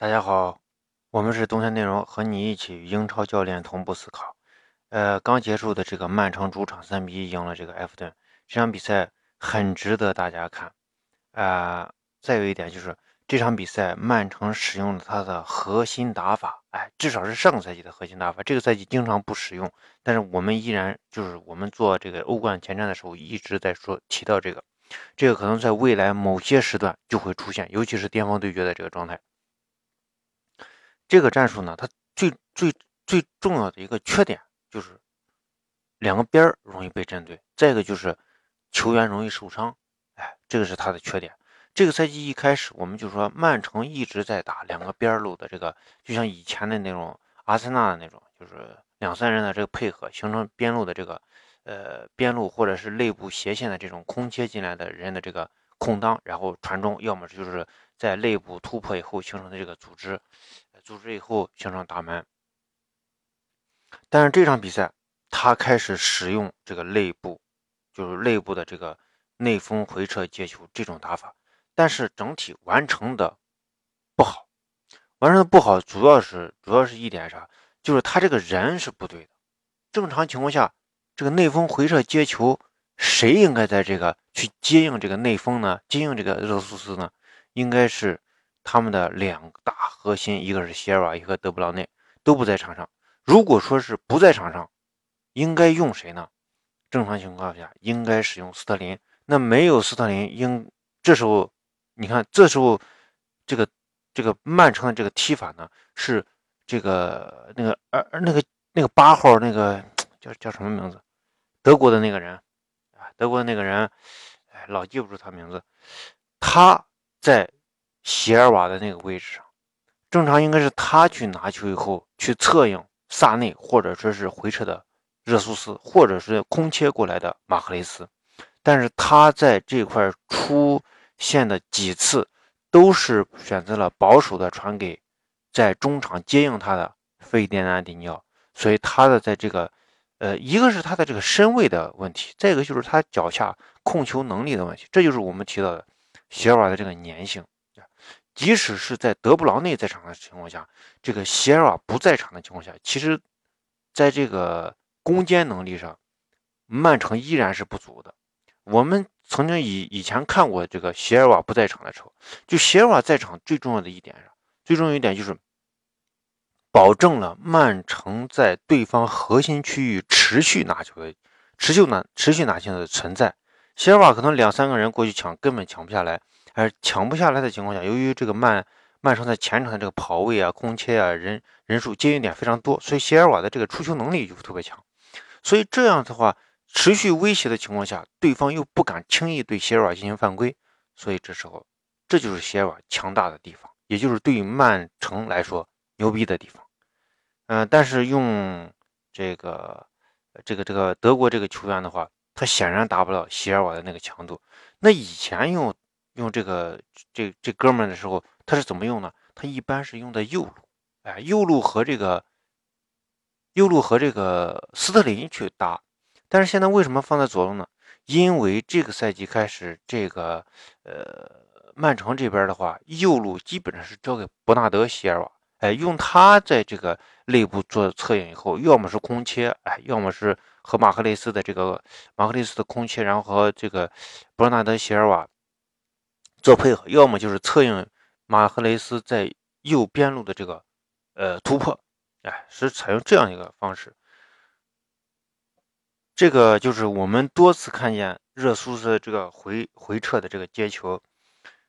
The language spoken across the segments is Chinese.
大家好，我们是冬天内容，和你一起与英超教练同步思考。呃，刚结束的这个曼城主场三比一赢了这个埃弗顿，这场比赛很值得大家看。啊，再有一点就是这场比赛曼城使用了他的核心打法，哎，至少是上个赛季的核心打法，这个赛季经常不使用，但是我们依然就是我们做这个欧冠前瞻的时候一直在说提到这个，这个可能在未来某些时段就会出现，尤其是巅峰对决的这个状态。这个战术呢，它最最最重要的一个缺点就是两个边儿容易被针对，再一个就是球员容易受伤，哎，这个是他的缺点。这个赛季一开始，我们就说曼城一直在打两个边路的这个，就像以前的那种阿森纳的那种，就是两三人的这个配合，形成边路的这个呃边路或者是内部斜线的这种空切进来的人的这个空当，然后传中，要么就是在内部突破以后形成的这个组织。组织以后形成打门，但是这场比赛他开始使用这个内部，就是内部的这个内锋回撤接球这种打法，但是整体完成的不好，完成的不好，主要是主要是一点啥，就是他这个人是不对的。正常情况下，这个内锋回撤接球，谁应该在这个去接应这个内锋呢？接应这个热苏斯呢？应该是。他们的两大核心，一个是席尔瓦，一个德布劳内，都不在场上。如果说是不在场上，应该用谁呢？正常情况下应该使用斯特林。那没有斯特林，应这时候你看，这时候这个这个曼城的这个踢法呢，是这个那个呃那个那个八号那个叫叫什么名字？德国的那个人啊，德国的那个人，哎，老记不住他名字。他在。席尔瓦的那个位置上，正常应该是他去拿球以后去策应萨内，或者说是回撤的热苏斯，或者是空切过来的马赫雷斯。但是他在这块出现的几次，都是选择了保守的传给在中场接应他的费迪南迪尼奥。所以他的在这个，呃，一个是他的这个身位的问题，再一个就是他脚下控球能力的问题。这就是我们提到的席尔瓦的这个粘性。即使是在德布劳内在场的情况下，这个席尔瓦不在场的情况下，其实，在这个攻坚能力上，曼城依然是不足的。我们曾经以以前看过这个席尔瓦不在场的时候，就席尔瓦在场最重要的一点是，最重要一点就是保证了曼城在对方核心区域持续拿球的、持续拿、持续拿球的存在。席尔瓦可能两三个人过去抢，根本抢不下来。而抢不下来的情况下，由于这个曼曼城在前场的这个跑位啊、空切啊、人人数接应点非常多，所以席尔瓦的这个出球能力就特别强。所以这样的话，持续威胁的情况下，对方又不敢轻易对席尔瓦进行犯规，所以这时候这就是席尔瓦强大的地方，也就是对于曼城来说牛逼的地方。嗯，但是用这个这个这个德国这个球员的话，他显然达不到席尔瓦的那个强度。那以前用。用这个这这哥们的时候，他是怎么用呢？他一般是用的右路，哎，右路和这个右路和这个斯特林去搭。但是现在为什么放在左路呢？因为这个赛季开始，这个呃曼城这边的话，右路基本上是交给伯纳德席尔瓦，哎，用他在这个内部做策应以后，要么是空切，哎，要么是和马赫雷斯的这个马赫雷斯的空切，然后和这个伯纳德席尔瓦。做配合，要么就是策应马赫雷斯在右边路的这个呃突破，哎，是采用这样一个方式。这个就是我们多次看见热苏斯这个回回撤的这个接球，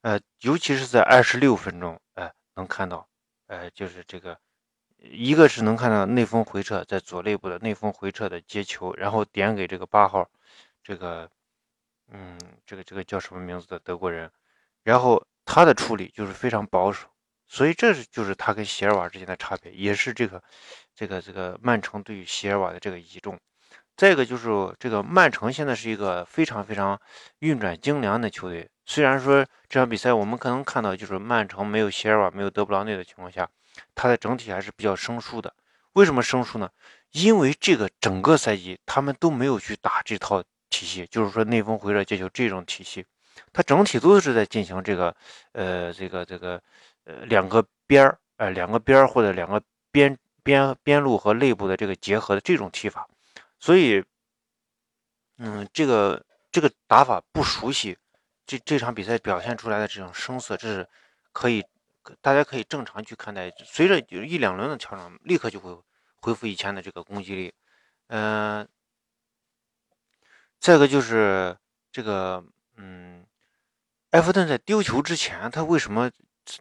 呃，尤其是在二十六分钟，哎，能看到，哎，就是这个一个是能看到内锋回撤在左内部的内锋回撤的接球，然后点给这个八号，这个嗯，这个这个叫什么名字的德国人。然后他的处理就是非常保守，所以这是就是他跟席尔瓦之间的差别，也是这个这个这个曼城对于席尔瓦的这个倚重。再一个就是这个曼城现在是一个非常非常运转精良的球队。虽然说这场比赛我们可能看到就是曼城没有席尔瓦没有德布劳内的情况下，他的整体还是比较生疏的。为什么生疏呢？因为这个整个赛季他们都没有去打这套体系，就是说内锋回撤接球这种体系。它整体都是在进行这个，呃，这个这个，呃，两个边。儿，呃，两个边儿或者两个边边边路和内部的这个结合的这种踢法，所以，嗯，这个这个打法不熟悉，这这场比赛表现出来的这种声色，这是可以大家可以正常去看待。随着有一两轮的调整，立刻就会恢复以前的这个攻击力。嗯，再一个就是这个，嗯，埃弗顿在丢球之前，他为什么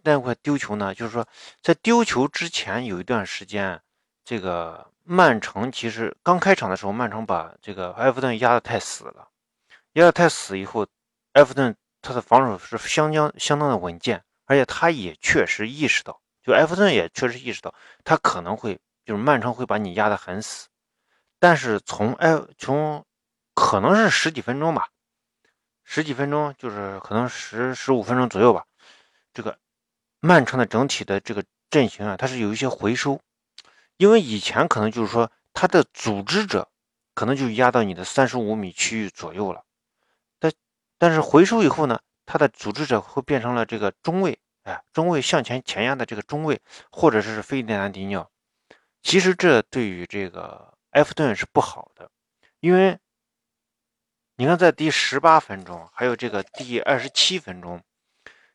那块丢球呢？就是说，在丢球之前有一段时间，这个曼城其实刚开场的时候，曼城把这个埃弗顿压得太死了，压得太死以后，埃弗顿他的防守是相当相当的稳健，而且他也确实意识到，就埃弗顿也确实意识到，他可能会就是曼城会把你压得很死。但是从埃从可能是十几分钟吧，十几分钟就是可能十十五分钟左右吧。这个曼城的整体的这个阵型啊，它是有一些回收，因为以前可能就是说它的组织者可能就压到你的三十五米区域左右了，但但是回收以后呢，它的组织者会变成了这个中卫，哎，中卫向前前压的这个中卫，或者是费迪南迪尼奥。其实这对于这个。埃弗顿是不好的，因为你看，在第十八分钟，还有这个第二十七分钟，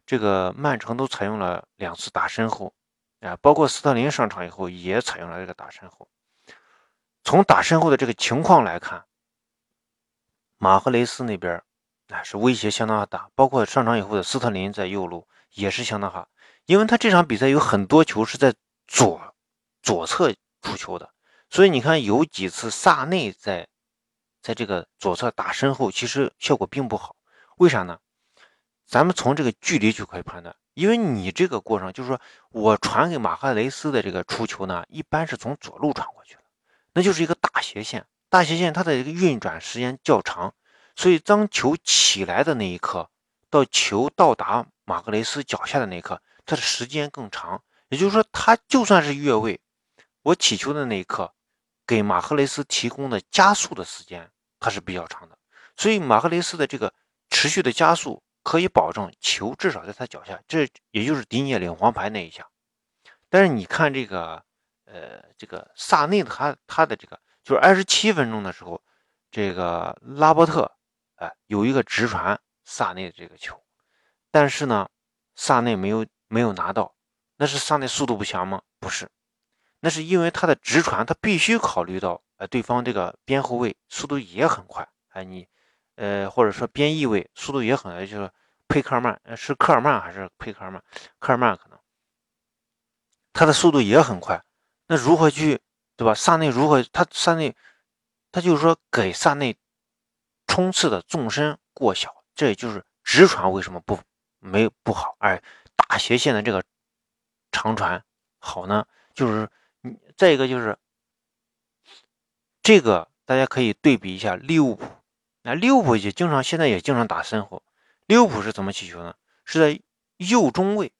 这个曼城都采用了两次打身后，啊，包括斯特林上场以后也采用了这个打身后。从打身后的这个情况来看，马赫雷斯那边啊是威胁相当大，包括上场以后的斯特林在右路也是相当好，因为他这场比赛有很多球是在左左侧出球的。所以你看，有几次萨内在在这个左侧打身后，其实效果并不好。为啥呢？咱们从这个距离就可以判断，因为你这个过程就是说我传给马赫雷斯的这个出球呢，一般是从左路传过去的，那就是一个大斜线。大斜线它的一个运转时间较长，所以当球起来的那一刻，到球到达马赫雷斯脚下的那一刻，它的时间更长。也就是说，他就算是越位，我起球的那一刻。给马赫雷斯提供的加速的时间，它是比较长的，所以马赫雷斯的这个持续的加速可以保证球至少在他脚下，这也就是迪涅领黄牌那一下。但是你看这个，呃，这个萨内他他的这个就是二十七分钟的时候，这个拉波特，哎，有一个直传萨内的这个球，但是呢，萨内没有没有拿到，那是萨内速度不强吗？不是。那是因为他的直传，他必须考虑到，呃，对方这个边后卫速度也很快，哎，你，呃，或者说边翼位速度也很，就是佩克尔曼，呃，是科尔曼还是佩克尔曼？科尔曼可能，他的速度也很快。那如何去，对吧？萨内如何？他萨内，他就是说给萨内冲刺的纵深过小，这也就是直传为什么不没不好，而大斜线的这个长传好呢？就是你。再一个就是这个，大家可以对比一下利物浦。那利物浦也经常现在也经常打身后。利物浦是怎么起球呢？是在右中卫，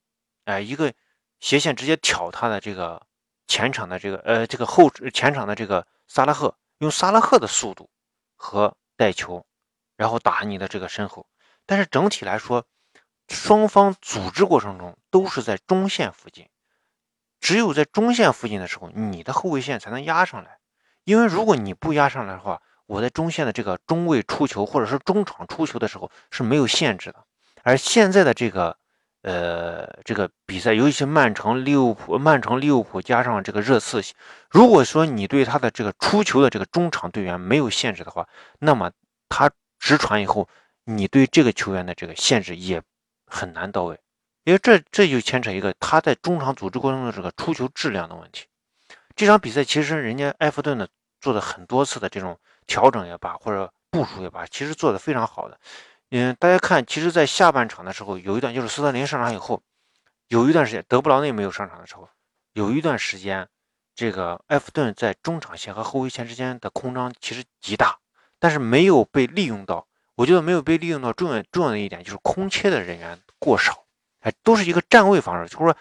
哎，一个斜线直接挑他的这个前场的这个呃这个后前场的这个萨拉赫，用萨拉赫的速度和带球，然后打你的这个身后。但是整体来说，双方组织过程中都是在中线附近。只有在中线附近的时候，你的后卫线才能压上来。因为如果你不压上来的话，我在中线的这个中卫出球或者是中场出球的时候是没有限制的。而现在的这个，呃，这个比赛，尤其曼城、利物浦、曼城、利物浦加上这个热刺，如果说你对他的这个出球的这个中场队员没有限制的话，那么他直传以后，你对这个球员的这个限制也很难到位。因为这这就牵扯一个他在中场组织过程中的这个出球质量的问题。这场比赛其实人家埃弗顿呢做的很多次的这种调整也罢，或者部署也罢，其实做的非常好的。嗯，大家看，其实，在下半场的时候，有一段就是斯特林上场以后，有一段时间德布劳内没有上场的时候，有一段时间，这个埃弗顿在中场线和后卫线之间的空张其实极大，但是没有被利用到。我觉得没有被利用到重要重要的一点就是空切的人员过少。哎，都是一个站位防守，就是说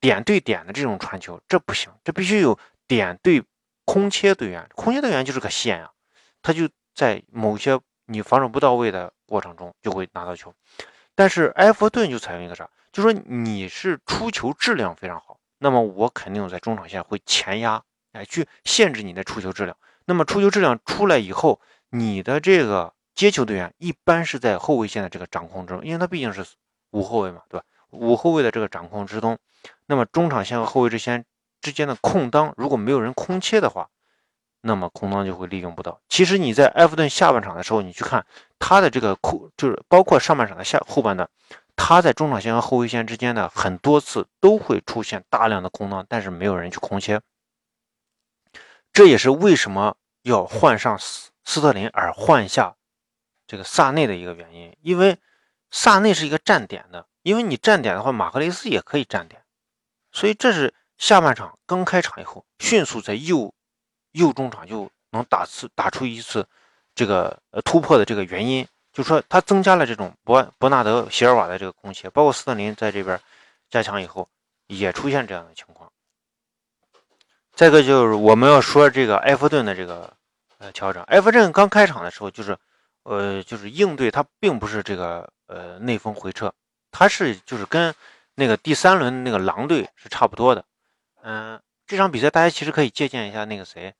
点对点的这种传球，这不行，这必须有点对空切队员，空切队员就是个线啊，他就在某些你防守不到位的过程中就会拿到球。但是埃弗顿就采用一个啥，就说你是出球质量非常好，那么我肯定在中场线会前压，哎，去限制你的出球质量。那么出球质量出来以后，你的这个接球队员一般是在后卫线的这个掌控之中，因为他毕竟是五后卫嘛，对吧？五后卫的这个掌控之中，那么中场线和后卫之间之间的空当，如果没有人空切的话，那么空当就会利用不到。其实你在埃弗顿下半场的时候，你去看他的这个空，就是包括上半场的下后半段，他在中场线和后卫线之间的很多次都会出现大量的空当，但是没有人去空切。这也是为什么要换上斯斯特林而换下这个萨内的一个原因，因为萨内是一个站点的，因为你站点的话，马克雷斯也可以站点，所以这是下半场刚开场以后，迅速在右右中场就能打次打出一次这个呃突破的这个原因，就说他增加了这种伯伯纳德席尔瓦的这个空切，包括斯特林在这边加强以后，也出现这样的情况。再一个就是我们要说这个埃弗顿的这个呃调整。埃弗顿刚开场的时候就是，呃，就是应对他并不是这个呃内锋回撤，他是就是跟那个第三轮那个狼队是差不多的。嗯，这场比赛大家其实可以借鉴一下那个谁，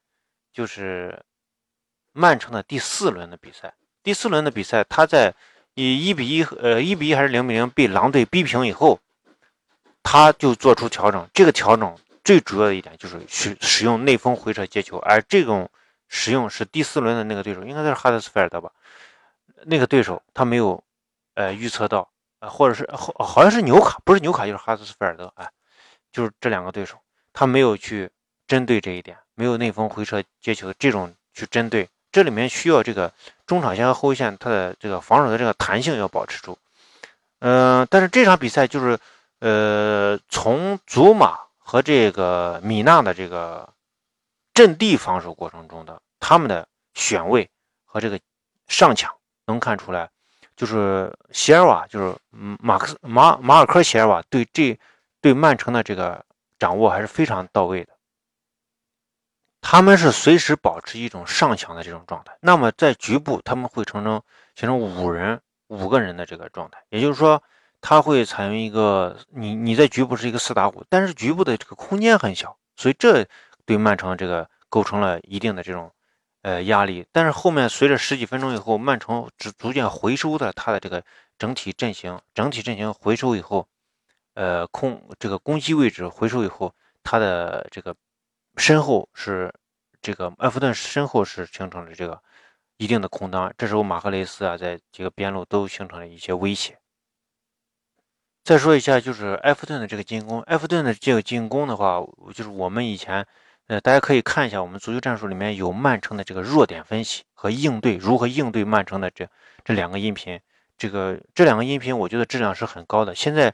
就是曼城的第四轮的比赛。第四轮的比赛，他在以一比一呃一比一还是零比零被狼队逼平以后，他就做出调整。这个调整。最主要的一点就是使使用内锋回撤接球，而这种使用是第四轮的那个对手，应该是哈德斯菲尔德吧？那个对手他没有呃预测到，呃，或者是好好像是纽卡，不是纽卡就是哈德斯菲尔德，哎，就是这两个对手，他没有去针对这一点，没有内锋回撤接球这种去针对，这里面需要这个中场线和后卫线他的这个防守的这个弹性要保持住，嗯，但是这场比赛就是呃从祖马。和这个米纳的这个阵地防守过程中的他们的选位和这个上抢能看出来，就是席尔瓦，就是马克思马马尔科席尔瓦对这对曼城的这个掌握还是非常到位的。他们是随时保持一种上抢的这种状态。那么在局部他们会形成形成五人五个人的这个状态，也就是说。他会采用一个你你在局部是一个四打五，但是局部的这个空间很小，所以这对曼城这个构成了一定的这种呃压力。但是后面随着十几分钟以后，曼城逐逐渐回收的他的这个整体阵型，整体阵型回收以后，呃空这个攻击位置回收以后，他的这个身后是这个埃弗顿身后是形成了这个一定的空当，这时候马赫雷斯啊在这个边路都形成了一些威胁。再说一下，就是埃弗顿的这个进攻。埃弗顿的这个进攻的话，就是我们以前，呃，大家可以看一下我们足球战术里面有曼城的这个弱点分析和应对，如何应对曼城的这这两个音频。这个这两个音频，我觉得质量是很高的。现在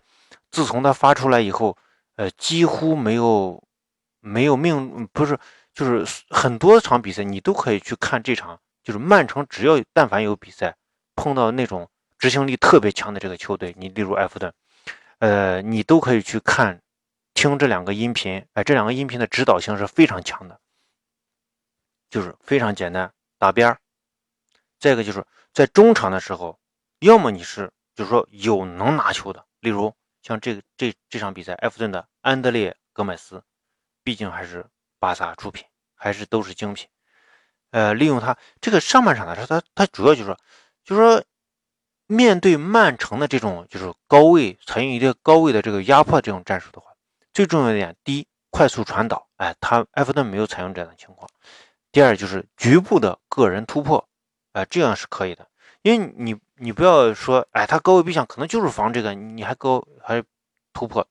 自从它发出来以后，呃，几乎没有没有命，不是，就是很多场比赛你都可以去看这场，就是曼城只要但凡有比赛碰到那种执行力特别强的这个球队，你例如埃弗顿。呃，你都可以去看、听这两个音频，哎，这两个音频的指导性是非常强的，就是非常简单，打边儿。再一个就是在中场的时候，要么你是就是说有能拿球的，例如像这个这这场比赛，埃弗顿的安德烈·戈麦斯，毕竟还是巴萨出品，还是都是精品。呃，利用他这个上半场的时候，他他主要就是说，就是说。面对曼城的这种就是高位采用一个高位的这个压迫这种战术的话，最重要一点，第一，快速传导，哎，他埃弗顿没有采用这样的情况。第二就是局部的个人突破，哎，这样是可以的。因为你你不要说，哎，他高位逼抢可能就是防这个，你还高还突破，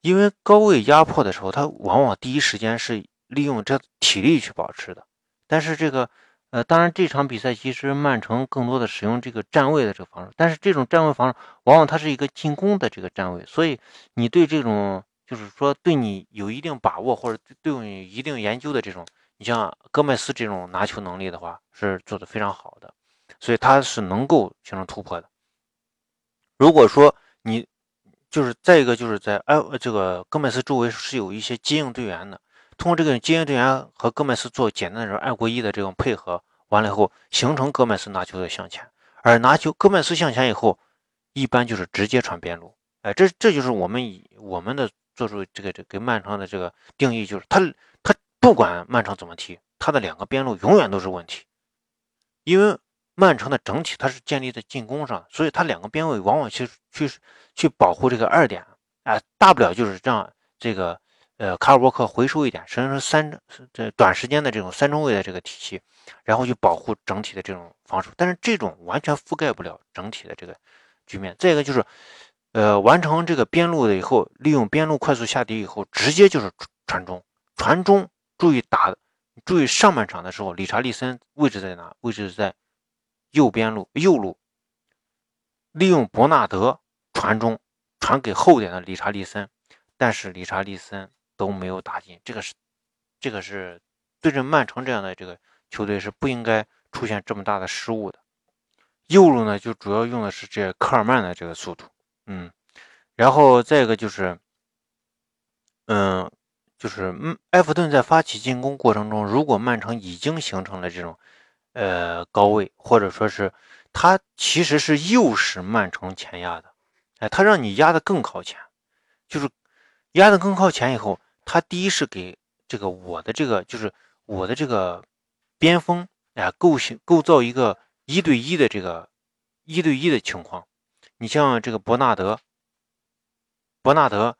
因为高位压迫的时候，他往往第一时间是利用这体力去保持的，但是这个。呃，当然，这场比赛其实曼城更多的使用这个站位的这个防守，但是这种站位防守往往它是一个进攻的这个站位，所以你对这种就是说对你有一定把握或者对你一定研究的这种，你像戈麦斯这种拿球能力的话，是做的非常好的，所以他是能够形成突破的。如果说你就是再一个就是在埃这个戈麦斯周围是有一些接应队员的。通过这个接应队员和戈麦斯做简单的这种二过一的这种配合，完了以后形成戈麦斯拿球的向前，而拿球戈麦斯向前以后，一般就是直接传边路，哎，这这就是我们以我们的做出这个这给曼城的这个定义，就是他他不管曼城怎么踢，他的两个边路永远都是问题，因为曼城的整体它是建立在进攻上，所以它两个边位往往去去去保护这个二点，啊，大不了就是这样这个。呃，卡尔沃克回收一点，实际上是三这短时间的这种三中卫的这个体系，然后去保护整体的这种防守，但是这种完全覆盖不了整体的这个局面。再一个就是，呃，完成这个边路的以后，利用边路快速下底以后，直接就是传中，传中，注意打，注意上半场的时候，理查利森位置在哪？位置在右边路右路，利用伯纳德传中，传给后点的理查利森，但是理查利森。都没有打进，这个是，这个是对阵曼城这样的这个球队是不应该出现这么大的失误的。右路呢，就主要用的是这科尔曼的这个速度，嗯，然后再一个就是，嗯，就是，埃弗顿在发起进攻过程中，如果曼城已经形成了这种呃高位，或者说是他其实是诱使曼城前压的，哎，他让你压的更靠前，就是压的更靠前以后。他第一是给这个我的这个就是我的这个边锋啊构形构造一个一对一的这个一对一的情况。你像这个伯纳德，伯纳德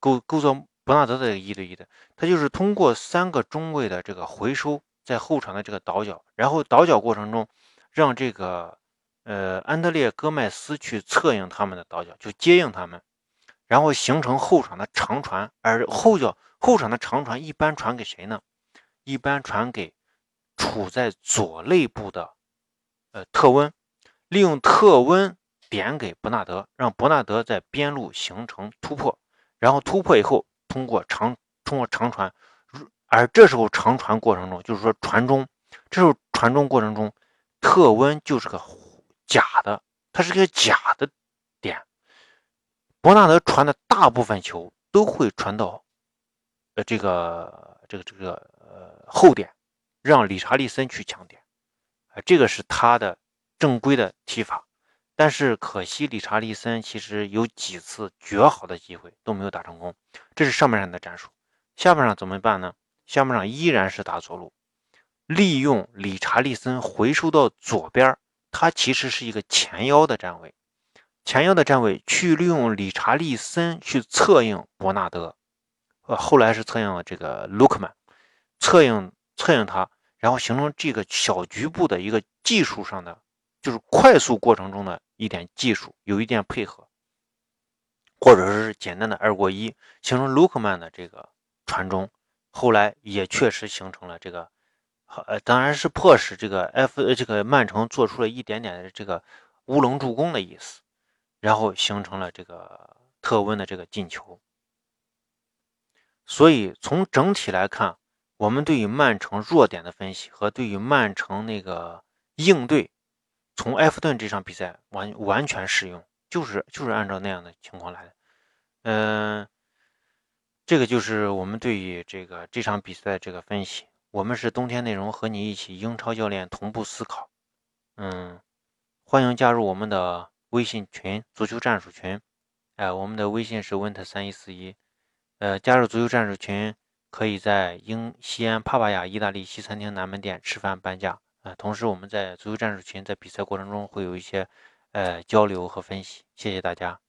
构构造伯纳德的一对一的，他就是通过三个中卫的这个回收，在后场的这个倒脚，然后倒脚过程中让这个呃安德烈戈麦斯去策应他们的倒脚，就接应他们，然后形成后场的长传，而后脚。后场的长传一般传给谁呢？一般传给处在左肋部的呃特温，利用特温点给伯纳德，让伯纳德在边路形成突破，然后突破以后通过长通过长传，而这时候长传过程中就是说传中，这时候传中过程中，特温就是个假的，它是个假的点，伯纳德传的大部分球都会传到。呃，这个这个这个呃后点，让理查利森去抢点，啊，这个是他的正规的踢法，但是可惜理查利森其实有几次绝好的机会都没有打成功，这是上半场的战术。下半场怎么办呢？下半场依然是打左路，利用理查利森回收到左边，他其实是一个前腰的站位，前腰的站位去利用理查利森去策应伯纳德。呃，后来是策应了这个卢克曼，策应策应他，然后形成这个小局部的一个技术上的，就是快速过程中的一点技术，有一点配合，或者是简单的二过一，形成卢克曼的这个传中，后来也确实形成了这个，呃，当然是迫使这个 F 这个曼城做出了一点点的这个乌龙助攻的意思，然后形成了这个特温的这个进球。所以从整体来看，我们对于曼城弱点的分析和对于曼城那个应对，从埃弗顿这场比赛完完全适用，就是就是按照那样的情况来的。嗯，这个就是我们对于这个这场比赛这个分析。我们是冬天内容和你一起英超教练同步思考。嗯，欢迎加入我们的微信群足球战术群。哎，我们的微信是 winter 三一四一。呃，加入足球战术群，可以在英西安帕帕亚意大利西餐厅南门店吃饭半价啊。同时，我们在足球战术群在比赛过程中会有一些呃交流和分析。谢谢大家。